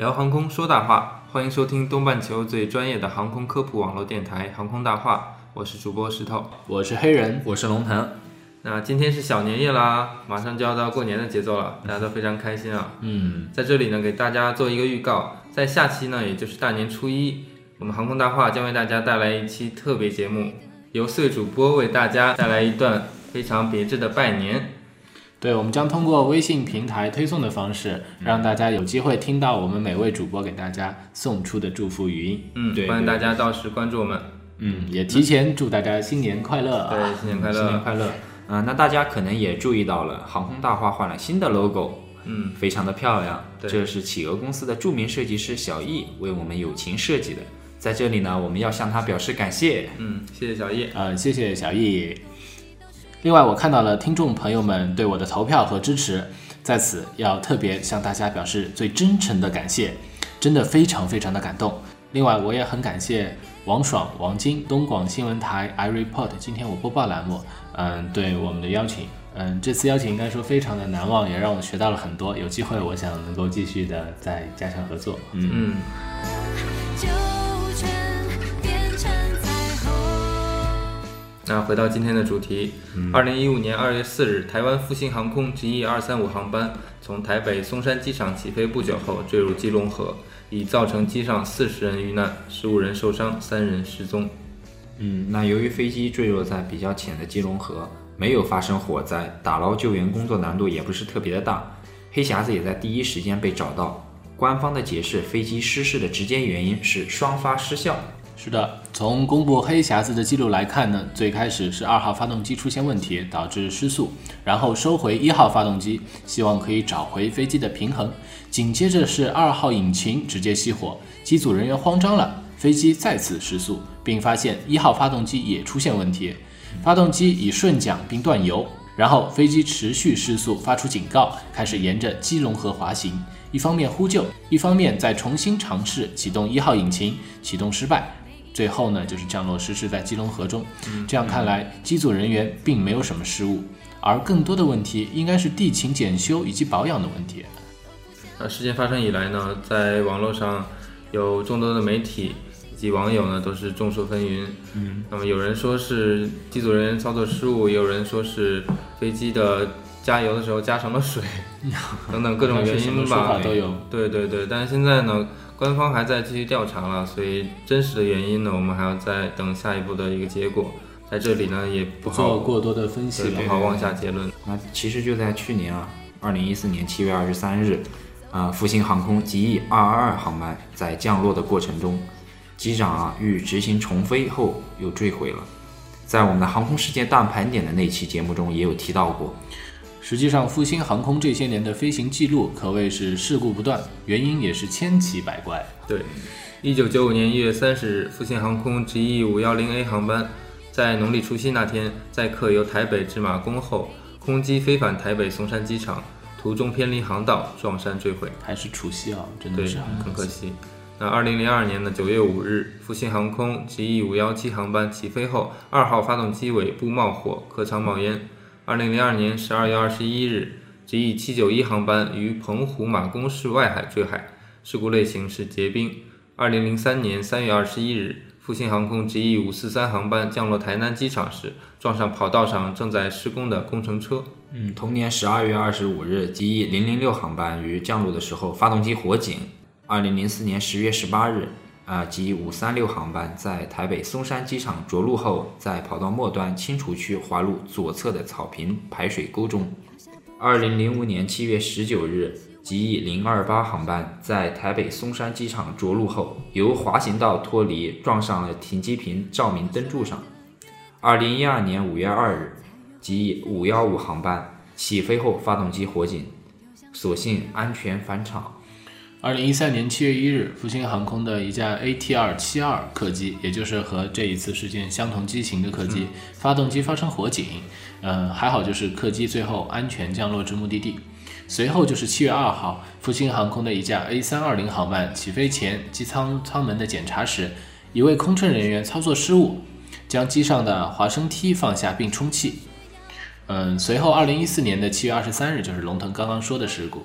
聊航空说大话，欢迎收听东半球最专业的航空科普网络电台《航空大话》，我是主播石头。我是黑人，我是龙腾，那今天是小年夜啦，马上就要到过年的节奏了，大家都非常开心啊。嗯，在这里呢，给大家做一个预告，在下期呢，也就是大年初一，我们航空大话将为大家带来一期特别节目，由四位主播为大家带来一段非常别致的拜年。对，我们将通过微信平台推送的方式，让大家有机会听到我们每位主播给大家送出的祝福语音。嗯，对欢迎大家到时关注我们。嗯，也提前祝大家新年快乐啊！对，新年快乐！新年快乐。嗯、那大家可能也注意到了，航空大话换了新的 logo，嗯，非常的漂亮。对这是企鹅公司的著名设计师小易为我们友情设计的，在这里呢，我们要向他表示感谢。嗯，谢谢小易。呃，谢谢小易。另外，我看到了听众朋友们对我的投票和支持，在此要特别向大家表示最真诚的感谢，真的非常非常的感动。另外，我也很感谢王爽、王晶、东广新闻台 iReport 今天我播报栏目，嗯，对我们的邀请，嗯，这次邀请应该说非常的难忘，也让我学到了很多。有机会，我想能够继续的再加强合作。嗯，嗯，那回到今天的主题，二零一五年二月四日，台湾复兴航空 GE 二三五航班从台北松山机场起飞不久后坠入基隆河，已造成机上四十人遇难，十五人受伤，三人失踪。嗯，那由于飞机坠落在比较浅的基隆河，没有发生火灾，打捞救援工作难度也不是特别的大。黑匣子也在第一时间被找到。官方的解释，飞机失事的直接原因是双发失效。是的，从公布黑匣子的记录来看呢，最开始是二号发动机出现问题，导致失速，然后收回一号发动机，希望可以找回飞机的平衡。紧接着是二号引擎直接熄火，机组人员慌张了，飞机再次失速，并发现一号发动机也出现问题，发动机已顺桨并断油。然后飞机持续失速，发出警告，开始沿着基隆河滑行。一方面呼救，一方面再重新尝试启动一号引擎，启动失败。最后呢，就是降落失事在基隆河中。这样看来，机组人员并没有什么失误，而更多的问题应该是地勤检修以及保养的问题。那事件发生以来呢，在网络上有众多的媒体以及网友呢都是众说纷纭。嗯，那么有人说是机组人员操作失误，也有人说是飞机的加油的时候加成了水，等等各种原因吧法。都有。对对对，但是现在呢，官方还在继续调查了，所以真实的原因呢，我们还要再等下一步的一个结果。在这里呢，也不好做过多的分析了不。好妄下结论。那其实就在去年啊，二零一四年七月二十三日，啊、复兴航空 GE 二二二航班在降落的过程中，机长啊欲执行重飞后又坠毁了。在我们的航空世界大盘点的那期节目中也有提到过。实际上，复兴航空这些年的飞行记录可谓是事故不断，原因也是千奇百怪。对，一九九五年一月三十日，复兴航空 GE 五幺零 A 航班在农历除夕那天，载客由台北至马公后，空机飞返台北松山机场，途中偏离航道，撞山坠毁。还是除夕啊，真的是，很可惜。那二零零二年的九月五日，复兴航空 GE 五幺七航班起飞后，二号发动机尾部冒火，客舱冒烟。二零零二年十二月二十一日，GE 七九一航班于澎湖马公市外海坠海，事故类型是结冰。二零零三年三月二十一日，复兴航空 GE 五四三航班降落台南机场时，撞上跑道上正在施工的工程车。嗯，同年十二月二十五日，GE 零零六航班于降落的时候发动机火警。二零零四年十月十八日，啊 g 五三六航班在台北松山机场着陆后，在跑道末端清除区滑入左侧的草坪排水沟中。二零零五年七月十九日，GE 零二八航班在台北松山机场着陆后，由滑行道脱离，撞上了停机坪照明灯柱上。二零一二年五月二日，GE 五幺五航班起飞后发动机火警。所幸安全返场。二零一三年七月一日，复兴航空的一架 ATR 七二客机，也就是和这一次事件相同机型的客机，发动机发生火警。呃，还好就是客机最后安全降落至目的地。随后就是七月二号，复兴航空的一架 A 三二零航班起飞前机舱舱门的检查时，一位空乘人员操作失误，将机上的滑升梯放下并充气。嗯，随后二零一四年的七月二十三日，就是龙腾刚刚说的事故。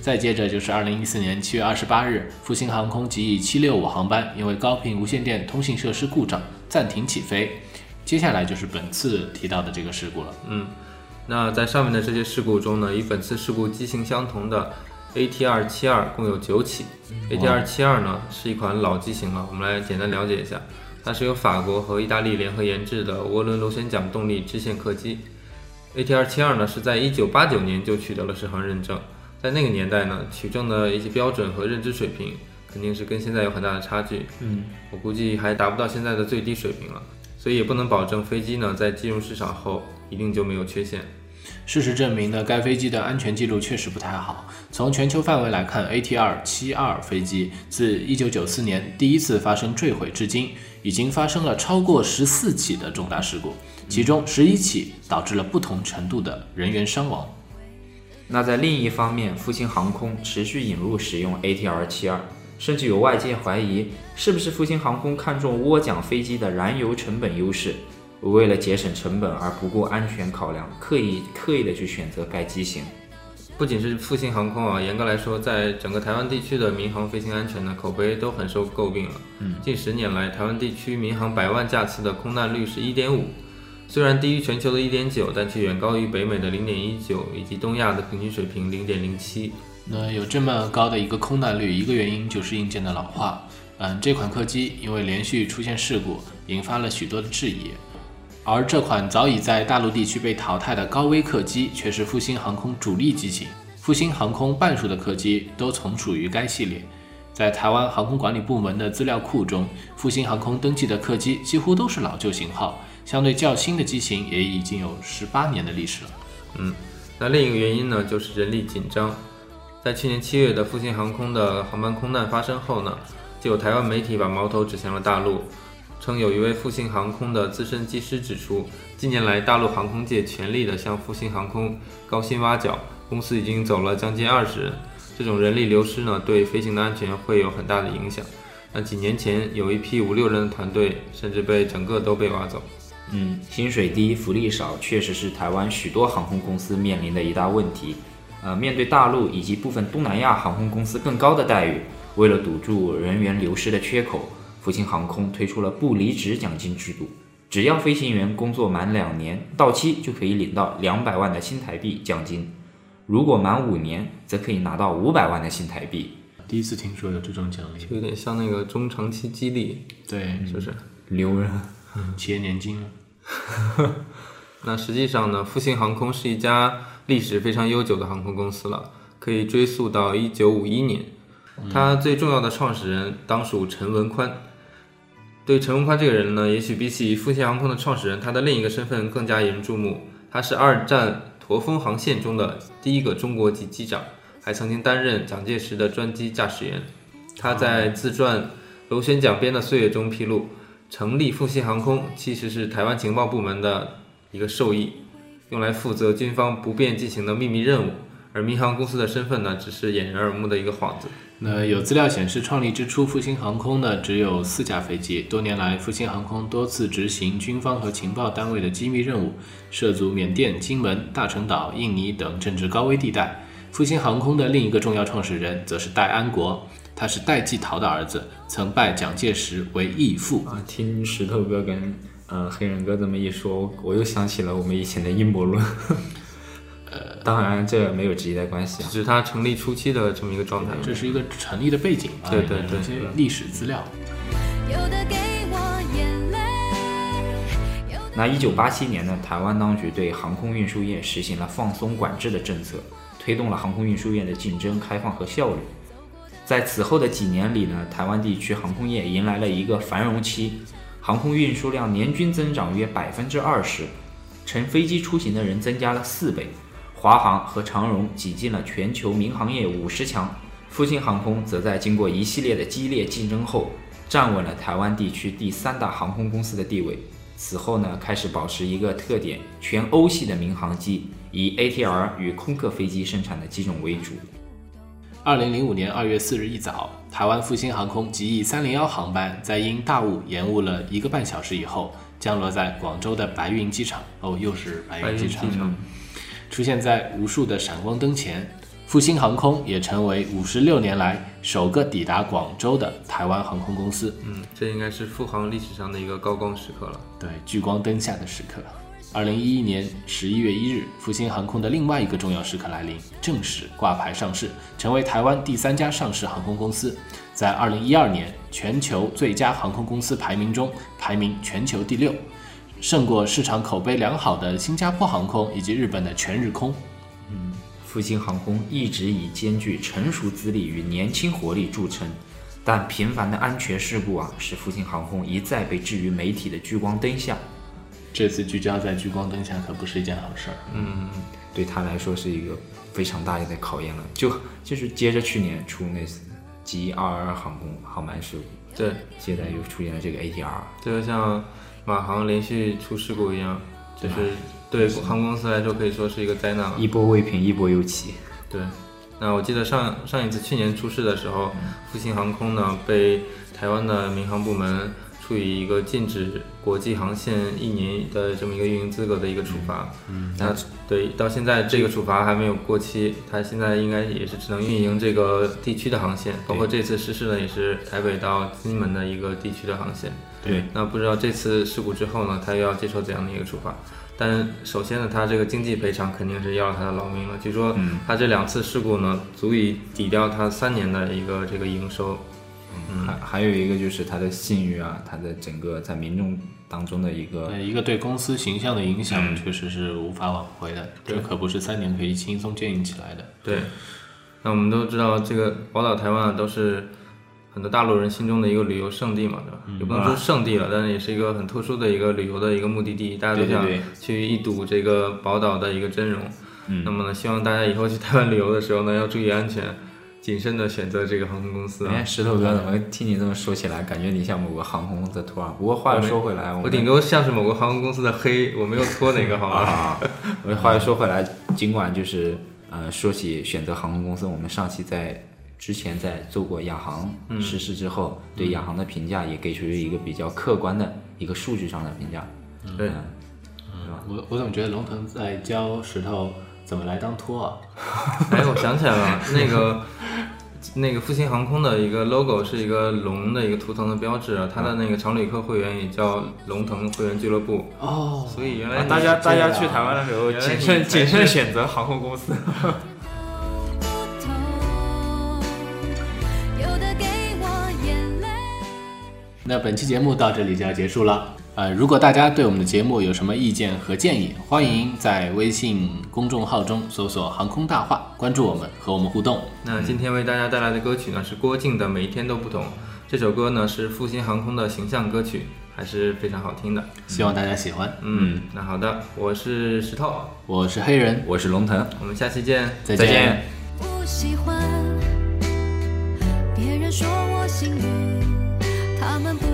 再接着就是二零一四年七月二十八日，复兴航空及以七六五航班因为高频无线电通信设施故障暂停起飞。接下来就是本次提到的这个事故了。嗯，那在上面的这些事故中呢，与本次事故机型相同的 ATR 七二共有九起。ATR 七二呢是一款老机型了，我们来简单了解一下。它是由法国和意大利联合研制的涡轮螺旋桨动力支线客机。ATR 七二呢是在一九八九年就取得了适航认证，在那个年代呢，取证的一些标准和认知水平肯定是跟现在有很大的差距。嗯，我估计还达不到现在的最低水平了，所以也不能保证飞机呢在进入市场后一定就没有缺陷。事实证明呢，该飞机的安全记录确实不太好。从全球范围来看，ATR 七二飞机自1994年第一次发生坠毁至今，已经发生了超过十四起的重大事故，其中十一起导致了不同程度的人员伤亡。那在另一方面，复兴航空持续引入使用 ATR 七二，甚至有外界怀疑是不是复兴航空看中涡桨飞机的燃油成本优势，为了节省成本而不顾安全考量，刻意刻意的去选择该机型。不仅是复兴航空啊，严格来说，在整个台湾地区的民航飞行安全呢，口碑都很受诟病了。嗯，近十年来，台湾地区民航百万架次的空难率是一点五，虽然低于全球的一点九，但却远高于北美的零点一九以及东亚的平均水平零点零七。那有这么高的一个空难率，一个原因就是硬件的老化。嗯，这款客机因为连续出现事故，引发了许多的质疑。而这款早已在大陆地区被淘汰的高危客机，却是复兴航空主力机型。复兴航空半数的客机都从属于该系列。在台湾航空管理部门的资料库中，复兴航空登记的客机几乎都是老旧型号，相对较新的机型也已经有十八年的历史了。嗯，那另一个原因呢，就是人力紧张。在去年七月的复兴航空的航班空难发生后呢，就有台湾媒体把矛头指向了大陆，称有一位复兴航空的资深机师指出，近年来大陆航空界全力的向复兴航空高薪挖角，公司已经走了将近二十人。这种人力流失呢，对飞行的安全会有很大的影响。那几年前有一批五六人的团队，甚至被整个都被挖走。嗯，薪水低、福利少，确实是台湾许多航空公司面临的一大问题。呃，面对大陆以及部分东南亚航空公司更高的待遇，为了堵住人员流失的缺口，复兴航空推出了不离职奖金制度。只要飞行员工作满两年，到期就可以领到两百万的新台币奖金；如果满五年，则可以拿到五百万的新台币。第一次听说有这种奖励，就有点像那个中长期激励，对，是不是？留人，企业年金了。那实际上呢，复兴航空是一家历史非常悠久的航空公司了，可以追溯到一九五一年。它最重要的创始人当属陈文宽。对陈文宽这个人呢，也许比起复兴航空的创始人，他的另一个身份更加引人注目。他是二战驼峰航线中的第一个中国籍机长，还曾经担任蒋介石的专机驾驶员。他在自传《螺旋桨边的岁月》中披露，成立复兴航空其实是台湾情报部门的一个授意，用来负责军方不便进行的秘密任务。而民航公司的身份呢，只是掩人耳目的一个幌子。那有资料显示，创立之初，复兴航空呢只有四架飞机。多年来，复兴航空多次执行军方和情报单位的机密任务，涉足缅甸、金门、大陈岛、印尼等政治高危地带。复兴航空的另一个重要创始人则是戴安国，他是戴季陶的儿子，曾拜蒋介石为义父。啊，听石头哥跟呃黑人哥这么一说，我又想起了我们以前的阴谋论。呃，当然这没有直接的关系啊。只是它成立初期的这么一个状态。这是一个成立的背景吧？对对对一些历史资料。有的给我眼泪，有的那一九八七年呢，台湾当局对航空运输业实行了放松管制的政策，推动了航空运输业的竞争、开放和效率。在此后的几年里呢，台湾地区航空业迎来了一个繁荣期，航空运输量年均增长约百分之二十，乘飞机出行的人增加了四倍，华航和长荣挤进了全球民航业五十强，复兴航空则在经过一系列的激烈竞争后，站稳了台湾地区第三大航空公司的地位。此后呢，开始保持一个特点，全欧系的民航机以 ATR 与空客飞机生产的机种为主。二零零五年二月四日一早，台湾复兴航空 GE 三零幺航班在因大雾延误了一个半小时以后，降落在广州的白云机场。哦，又是白白云云机场，机场出现在无数的闪光灯前。复兴航空也成为五十六年来首个抵达广州的台湾航空公司。嗯，这应该是复航历史上的一个高光时刻了。对，聚光灯下的时刻。二零一一年十一月一日，复兴航空的另外一个重要时刻来临，正式挂牌上市，成为台湾第三家上市航空公司。在二零一二年全球最佳航空公司排名中，排名全球第六，胜过市场口碑良好的新加坡航空以及日本的全日空。嗯复兴航空一直以兼具成熟资历与年轻活力著称，但频繁的安全事故啊，使复兴航空一再被置于媒体的聚光灯下。这次聚焦在聚光灯下，可不是一件好事儿。嗯，对他来说是一个非常大的考验了。就就是接着去年出那次 G 二二航空航班事故，对，现在又出现了这个 ATR。这就像马航连续出事故一样，就是对航空公司来说可以说是一个灾难了。一波未平，一波又起。对，那我记得上上一次去年出事的时候，复兴航空呢被台湾的民航部门处以一个禁止国际航线一年的这么一个运营资格的一个处罚。嗯，那对，到现在这个处罚还没有过期，它现在应该也是只能运营这个地区的航线，包括这次失事呢也是台北到金门的一个地区的航线。对，那不知道这次事故之后呢，他又要接受怎样的一个处罚？但首先呢，他这个经济赔偿肯定是要了他的老命了。据说嗯他这两次事故呢，足以抵掉他三年的一个这个营收。嗯还还有一个就是他的信誉啊，他的整个在民众当中的一个呃，一个对公司形象的影响确实是无法挽回的，这可不是三年可以轻松建立起来的。对，那我们都知道，这个宝岛台湾啊，都是很多大陆人心中的一个旅游胜地嘛，对吧？嗯也不能说胜地了，但是也是一个很特殊的一个旅游的一个目的地，大家都想去一睹这个宝岛的一个真容。嗯那么呢，希望大家以后去台湾旅游的时候呢，要注意安全，谨慎的选择这个航空公司啊哎，。石头哥，怎么听你这么说起来，感觉你像某个航空公司的托啊？不过话又说回来，我我顶多像是某个航空公司的黑，我没有托哪个好吧？啊，我话又说回来，尽管就是呃，说起选择航空公司，我们上期在之前在做过亚航实施之后，对亚航的评价也给出了一个比较客观的一个数据上的评价。对，我我怎么觉得龙腾在教石头怎么来当托啊？哎，我想起来了，那个那个复兴航空的一个 logo 是一个龙的一个图腾的标志啊，它的那个常旅客会员也叫龙腾会员俱乐部，哦，所以原来啊大家大家去台湾的时候，谨慎谨慎选择航空公司。那本期节目到这里就要结束了。呃，如果大家对我们的节目有什么意见和建议，欢迎在微信公众号中搜索“航空大话”，关注我们，和我们互动。那今天为大家带来的歌曲呢是郭靖的《每一天都不同》，这首歌呢是复兴航空的形象歌曲，还是非常好听的。希望大家喜欢。嗯，那好的，我是石头，我是黑人，我是龙腾，我们下期见。再再见。不喜欢别人说我幸运，他们不